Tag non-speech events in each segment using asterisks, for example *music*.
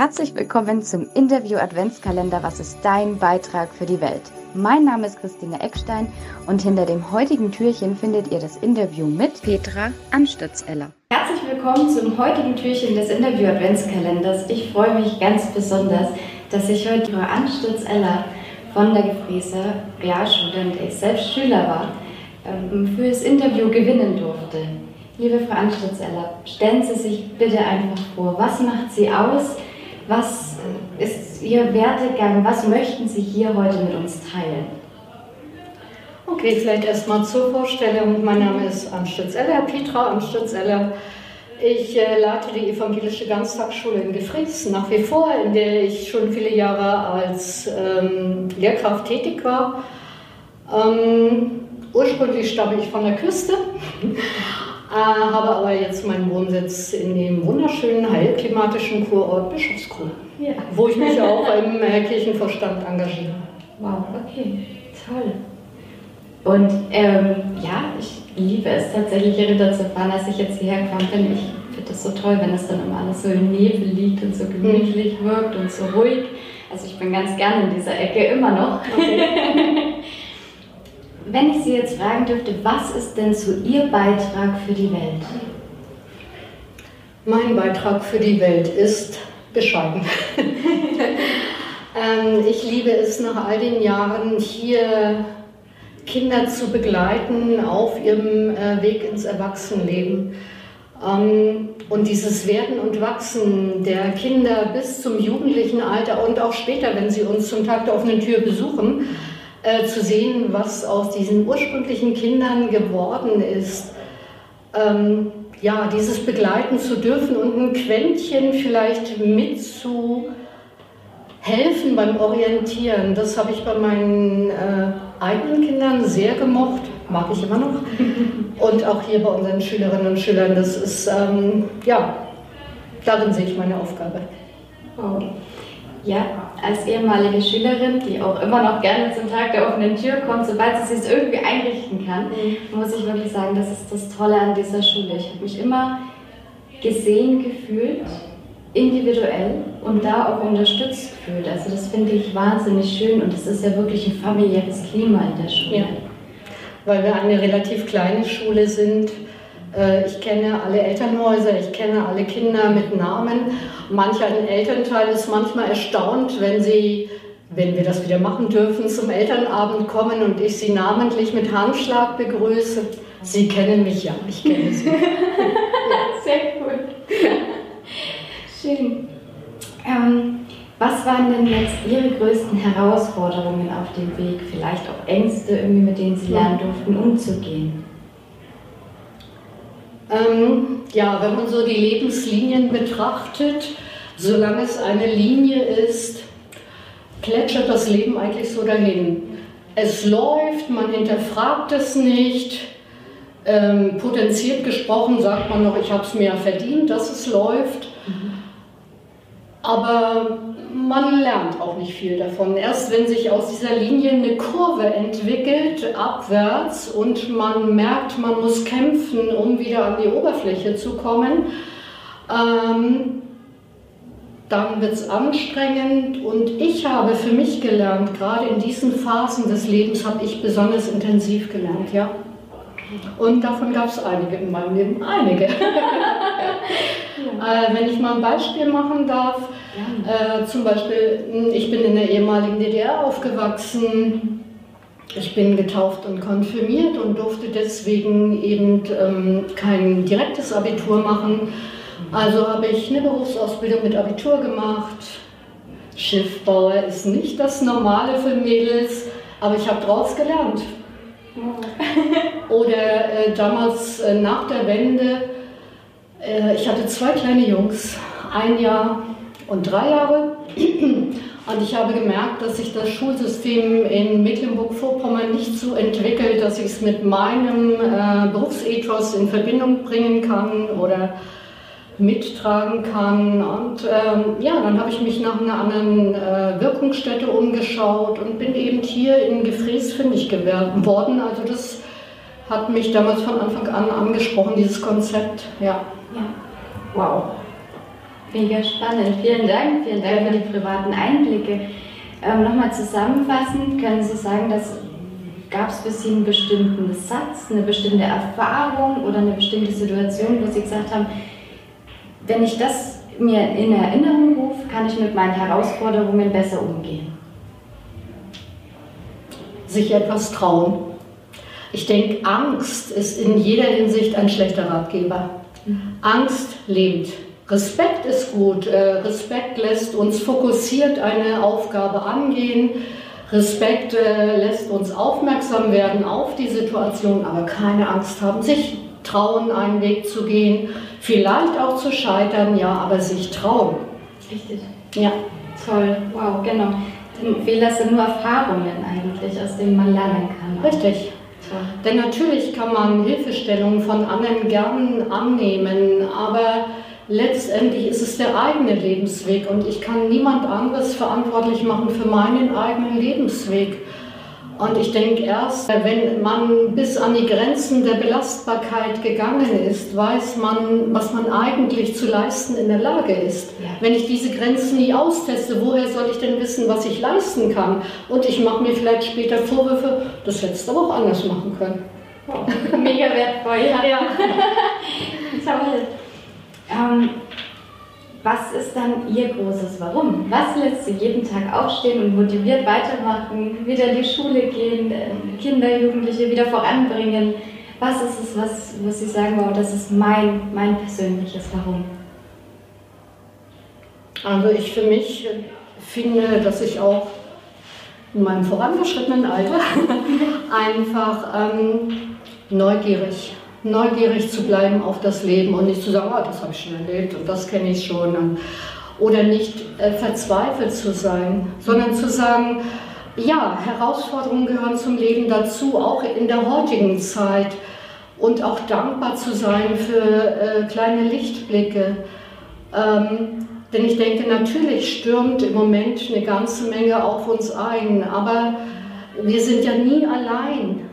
Herzlich willkommen zum Interview Adventskalender Was ist dein Beitrag für die Welt? Mein Name ist Christine Eckstein und hinter dem heutigen Türchen findet ihr das Interview mit Petra Anstützeller. Herzlich willkommen zum heutigen Türchen des Interview Adventskalenders. Ich freue mich ganz besonders, dass ich heute Frau Anstützeller von der Gefräße Realschule, und ich selbst Schüler war, ähm, für das Interview gewinnen durfte. Liebe Frau Anstützeller, stellen Sie sich bitte einfach vor, was macht Sie aus? Was ist Ihr Werdegang? Was möchten Sie hier heute mit uns teilen? Okay, vielleicht erstmal zur Vorstellung. Mein Name ist Amstutzeller, Petra Amstutzeller. Ich äh, leite die evangelische Ganztagsschule in Gefries nach wie vor, in der ich schon viele Jahre als ähm, Lehrkraft tätig war. Ähm, ursprünglich stamme ich von der Küste äh, habe aber jetzt meinen Wohnsitz in dem wunderschönen heilklimatischen Kurort Bischofsgrün, ja. wo ich mich auch *laughs* im äh, Kirchenvorstand engagiere. Wow, okay, toll. Und ähm, ja, ich liebe es tatsächlich, Ritter zu fahren. Als ich jetzt hierher gefahren bin, ich finde das so toll, wenn es dann immer alles so im Nebel liegt und so gemütlich wirkt und so ruhig. Also ich bin ganz gerne in dieser Ecke immer noch. Okay. *laughs* Wenn ich Sie jetzt fragen dürfte, was ist denn so Ihr Beitrag für die Welt? Mein Beitrag für die Welt ist bescheiden. *laughs* ähm, ich liebe es nach all den Jahren hier Kinder zu begleiten auf ihrem äh, Weg ins Erwachsenenleben. Ähm, und dieses Werden und Wachsen der Kinder bis zum jugendlichen Alter und auch später, wenn sie uns zum Tag der offenen Tür besuchen, äh, zu sehen, was aus diesen ursprünglichen Kindern geworden ist. Ähm, ja, dieses begleiten zu dürfen und ein Quäntchen vielleicht mitzuhelfen beim Orientieren, das habe ich bei meinen äh, eigenen Kindern sehr gemocht, mag ich immer noch. Und auch hier bei unseren Schülerinnen und Schülern, das ist, ähm, ja, darin sehe ich meine Aufgabe. Oh. Ja, als ehemalige Schülerin, die auch immer noch gerne zum Tag der offenen Tür kommt, sobald sie es irgendwie einrichten kann, mhm. muss ich wirklich sagen, das ist das Tolle an dieser Schule. Ich habe mich immer gesehen gefühlt, individuell und da auch unterstützt gefühlt. Also das finde ich wahnsinnig schön und es ist ja wirklich ein familiäres Klima in der Schule. Ja. Weil wir eine relativ kleine Schule sind ich kenne alle Elternhäuser, ich kenne alle Kinder mit Namen. Manch ein Elternteil ist manchmal erstaunt, wenn sie, wenn wir das wieder machen dürfen, zum Elternabend kommen und ich sie namentlich mit Handschlag begrüße. Sie kennen mich ja, ich kenne sie. *laughs* Sehr gut. Schön. Ähm, was waren denn jetzt Ihre größten Herausforderungen auf dem Weg? Vielleicht auch Ängste, irgendwie, mit denen Sie lernen durften, umzugehen? Ähm, ja, wenn man so die Lebenslinien betrachtet, solange es eine Linie ist, plätschert das Leben eigentlich so dahin. Es läuft, man hinterfragt es nicht. Ähm, potenziert gesprochen sagt man noch, ich habe es mir verdient, dass es läuft. Mhm. Aber man lernt auch nicht viel davon. Erst wenn sich aus dieser Linie eine Kurve entwickelt, abwärts, und man merkt, man muss kämpfen, um wieder an die Oberfläche zu kommen, ähm, dann wird es anstrengend. Und ich habe für mich gelernt, gerade in diesen Phasen des Lebens habe ich besonders intensiv gelernt, ja. Und davon gab es einige in meinem Leben, einige. *laughs* äh, wenn ich mal ein Beispiel machen darf, äh, zum Beispiel, hm, ich bin in der ehemaligen DDR aufgewachsen. Ich bin getauft und konfirmiert und durfte deswegen eben ähm, kein direktes Abitur machen. Also habe ich eine Berufsausbildung mit Abitur gemacht. Schiffbauer ist nicht das Normale für Mädels, aber ich habe draus gelernt. *laughs* Oder äh, damals äh, nach der Wende, äh, ich hatte zwei kleine Jungs, ein Jahr und drei Jahre. *clears throat* Und ich habe gemerkt, dass sich das Schulsystem in Mecklenburg-Vorpommern nicht so entwickelt, dass ich es mit meinem äh, Berufsethos in Verbindung bringen kann oder mittragen kann. Und ähm, ja, dann habe ich mich nach einer anderen äh, Wirkungsstätte umgeschaut und bin eben hier in Gefräß fündig geworden. Also das hat mich damals von Anfang an angesprochen, dieses Konzept. Ja. ja. Wow. Mega spannend. Vielen Dank. Vielen Dank für die privaten Einblicke. Ähm, Nochmal zusammenfassend, können Sie sagen, dass gab es für Sie einen bestimmten Satz, eine bestimmte Erfahrung oder eine bestimmte Situation, wo Sie gesagt haben, wenn ich das mir in Erinnerung rufe, kann ich mit meinen Herausforderungen besser umgehen? Sich etwas trauen. Ich denke, Angst ist in jeder Hinsicht ein schlechter Ratgeber. Angst lebt. Respekt ist gut. Äh, Respekt lässt uns fokussiert eine Aufgabe angehen. Respekt äh, lässt uns aufmerksam werden auf die Situation, aber keine Angst haben, sich trauen, einen Weg zu gehen, vielleicht auch zu scheitern, ja, aber sich trauen. Richtig. Ja. Toll, wow, genau. Fehler sind nur Erfahrungen eigentlich, aus denen man lernen kann. Richtig. Toll. Denn natürlich kann man Hilfestellungen von anderen gern annehmen, aber letztendlich ist es der eigene Lebensweg und ich kann niemand anderes verantwortlich machen für meinen eigenen Lebensweg. Und ich denke erst, wenn man bis an die Grenzen der Belastbarkeit gegangen ist, weiß man, was man eigentlich zu leisten in der Lage ist. Ja. Wenn ich diese Grenzen nie austeste, woher soll ich denn wissen, was ich leisten kann? Und ich mache mir vielleicht später Vorwürfe, das hättest du auch anders machen können. Wow. Mega wertvoll, ja. ja. *laughs* Toll. Ähm, was ist dann Ihr großes Warum? Was lässt Sie jeden Tag aufstehen und motiviert weitermachen, wieder in die Schule gehen, äh, Kinder, Jugendliche wieder voranbringen? Was ist es, was, was Sie sagen, wow, das ist mein, mein persönliches Warum? Also ich für mich finde, dass ich auch in meinem vorangeschrittenen Alter *laughs* einfach ähm, neugierig neugierig zu bleiben auf das Leben und nicht zu sagen, oh, das habe ich schon erlebt und das kenne ich schon. Oder nicht äh, verzweifelt zu sein, sondern zu sagen, ja, Herausforderungen gehören zum Leben dazu, auch in der heutigen Zeit. Und auch dankbar zu sein für äh, kleine Lichtblicke. Ähm, denn ich denke, natürlich stürmt im Moment eine ganze Menge auf uns ein, aber wir sind ja nie allein.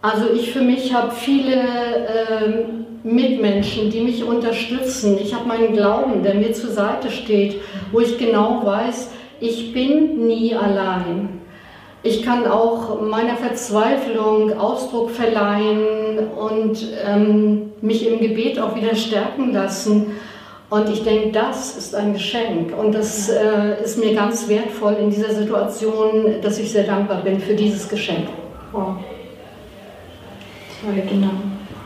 Also ich für mich habe viele äh, Mitmenschen, die mich unterstützen. Ich habe meinen Glauben, der mir zur Seite steht, wo ich genau weiß, ich bin nie allein. Ich kann auch meiner Verzweiflung Ausdruck verleihen und ähm, mich im Gebet auch wieder stärken lassen. Und ich denke, das ist ein Geschenk und das äh, ist mir ganz wertvoll in dieser Situation, dass ich sehr dankbar bin für dieses Geschenk. Wow. Toll, genau.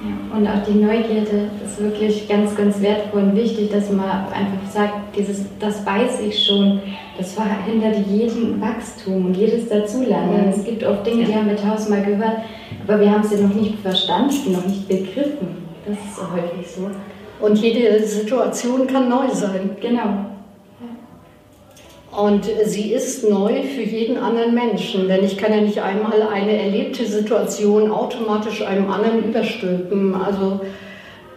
Ja. Und auch die Neugierde ist wirklich ganz, ganz wertvoll und wichtig, dass man einfach sagt, dieses, das weiß ich schon, das verhindert jeden Wachstum und jedes Dazulernen. Mhm. Es gibt oft Dinge, die haben wir tausendmal gehört, aber wir haben sie noch nicht verstanden, noch nicht begriffen. Das ist häufig so. Und jede Situation kann neu sein. Genau. Und sie ist neu für jeden anderen Menschen, denn ich kann ja nicht einmal eine erlebte Situation automatisch einem anderen überstülpen. Also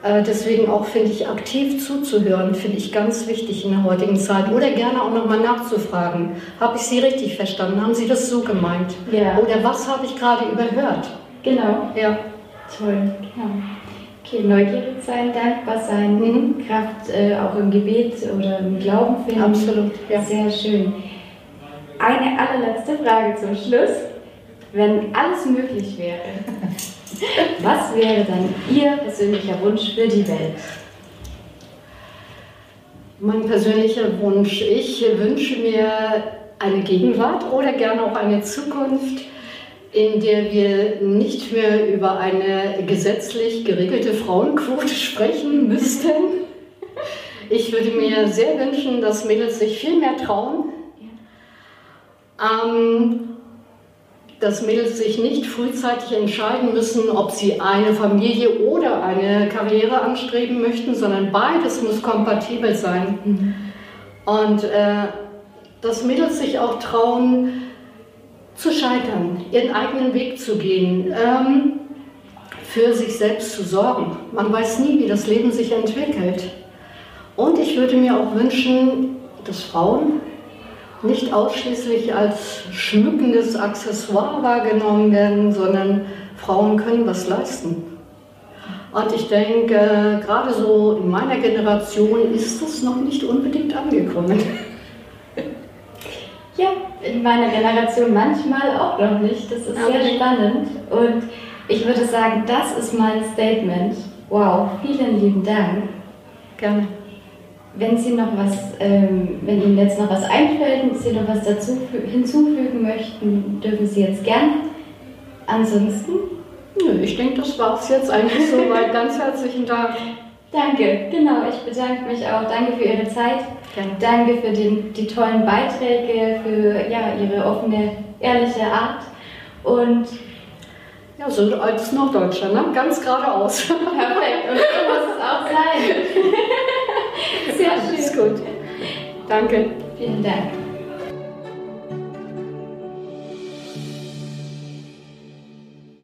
äh, deswegen auch finde ich aktiv zuzuhören, finde ich ganz wichtig in der heutigen Zeit. Oder gerne auch nochmal nachzufragen. Habe ich Sie richtig verstanden? Haben Sie das so gemeint? Ja. Oder was habe ich gerade überhört? Genau. Ja. Toll. Ja. Okay, neugierig sein, dankbar sein, mhm. Kraft äh, auch im Gebet oder im Glauben finden. Absolut, ja. Sehr schön. Eine allerletzte Frage zum Schluss. Wenn alles möglich wäre, *laughs* was wäre dann Ihr persönlicher Wunsch für die Welt? Mein persönlicher Wunsch. Ich wünsche mir eine Gegenwart oder gerne auch eine Zukunft, in der wir nicht mehr über eine gesetzlich geregelte Frauenquote sprechen müssten. Ich würde mir sehr wünschen, dass Mädels sich viel mehr trauen, ähm, dass Mädels sich nicht frühzeitig entscheiden müssen, ob sie eine Familie oder eine Karriere anstreben möchten, sondern beides muss kompatibel sein. Mhm. Und äh, dass Mädels sich auch trauen, zu scheitern, ihren eigenen Weg zu gehen, ähm, für sich selbst zu sorgen. Man weiß nie, wie das Leben sich entwickelt. Und ich würde mir auch wünschen, dass Frauen nicht ausschließlich als schmückendes Accessoire wahrgenommen werden, sondern Frauen können was leisten. Und ich denke, gerade so in meiner Generation ist das noch nicht unbedingt angekommen. *laughs* In meiner Generation manchmal auch noch nicht. Das ist okay. sehr spannend. Und ich würde sagen, das ist mein Statement. Wow, vielen lieben Dank. Gerne. Wenn Sie noch was, ähm, wenn Ihnen jetzt noch was einfällt und Sie noch was dazu hinzufügen möchten, dürfen Sie jetzt gerne. Ansonsten? Nö, ich denke, das war es jetzt eigentlich soweit. *laughs* Ganz herzlichen Dank. Danke, genau. Ich bedanke mich auch. Danke für Ihre Zeit. Gerne. Danke für den, die tollen Beiträge, für ja, Ihre offene, ehrliche Art. Und ja, so als Norddeutscher, ne? ganz geradeaus. Perfekt, und so muss es auch sein. *laughs* Sehr schön. Ist gut. Danke. Vielen Dank.